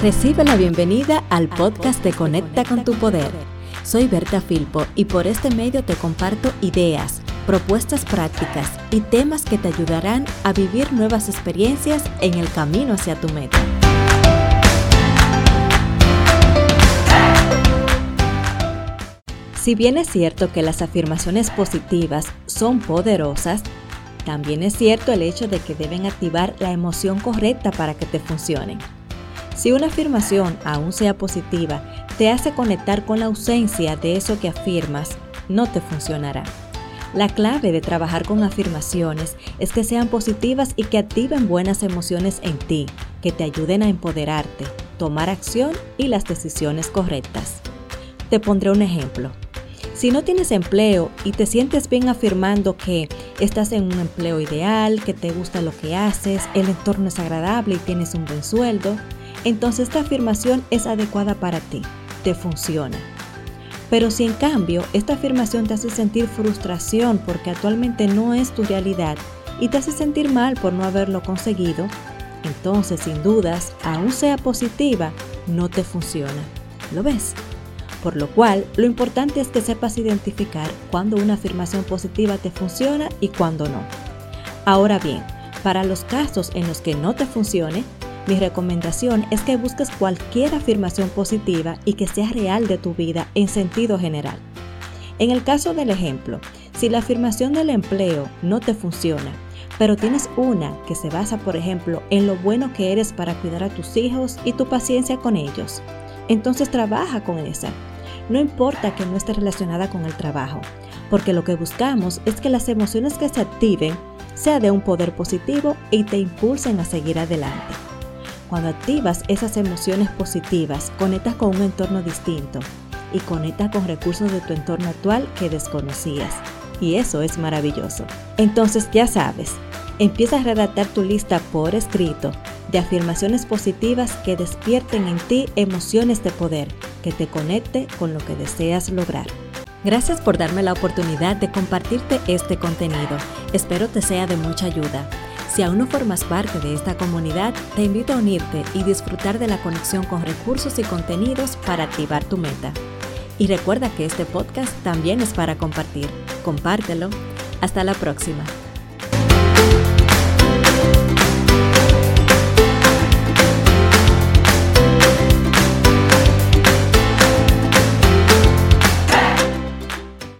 Recibe la bienvenida al podcast de Conecta con tu Poder. Soy Berta Filpo y por este medio te comparto ideas, propuestas prácticas y temas que te ayudarán a vivir nuevas experiencias en el camino hacia tu meta. Si bien es cierto que las afirmaciones positivas son poderosas, también es cierto el hecho de que deben activar la emoción correcta para que te funcionen. Si una afirmación, aún sea positiva, te hace conectar con la ausencia de eso que afirmas, no te funcionará. La clave de trabajar con afirmaciones es que sean positivas y que activen buenas emociones en ti, que te ayuden a empoderarte, tomar acción y las decisiones correctas. Te pondré un ejemplo. Si no tienes empleo y te sientes bien afirmando que estás en un empleo ideal, que te gusta lo que haces, el entorno es agradable y tienes un buen sueldo, entonces esta afirmación es adecuada para ti, te funciona. Pero si en cambio esta afirmación te hace sentir frustración porque actualmente no es tu realidad y te hace sentir mal por no haberlo conseguido, entonces sin dudas, aún sea positiva, no te funciona. ¿Lo ves? Por lo cual, lo importante es que sepas identificar cuando una afirmación positiva te funciona y cuando no. Ahora bien, para los casos en los que no te funcione, mi recomendación es que busques cualquier afirmación positiva y que sea real de tu vida en sentido general. En el caso del ejemplo, si la afirmación del empleo no te funciona, pero tienes una que se basa, por ejemplo, en lo bueno que eres para cuidar a tus hijos y tu paciencia con ellos, entonces trabaja con esa. No importa que no esté relacionada con el trabajo, porque lo que buscamos es que las emociones que se activen sea de un poder positivo y te impulsen a seguir adelante. Cuando activas esas emociones positivas, conectas con un entorno distinto y conectas con recursos de tu entorno actual que desconocías. Y eso es maravilloso. Entonces ya sabes, empieza a redactar tu lista por escrito de afirmaciones positivas que despierten en ti emociones de poder, que te conecte con lo que deseas lograr. Gracias por darme la oportunidad de compartirte este contenido. Espero te sea de mucha ayuda. Si aún no formas parte de esta comunidad, te invito a unirte y disfrutar de la conexión con recursos y contenidos para activar tu meta. Y recuerda que este podcast también es para compartir. Compártelo. Hasta la próxima.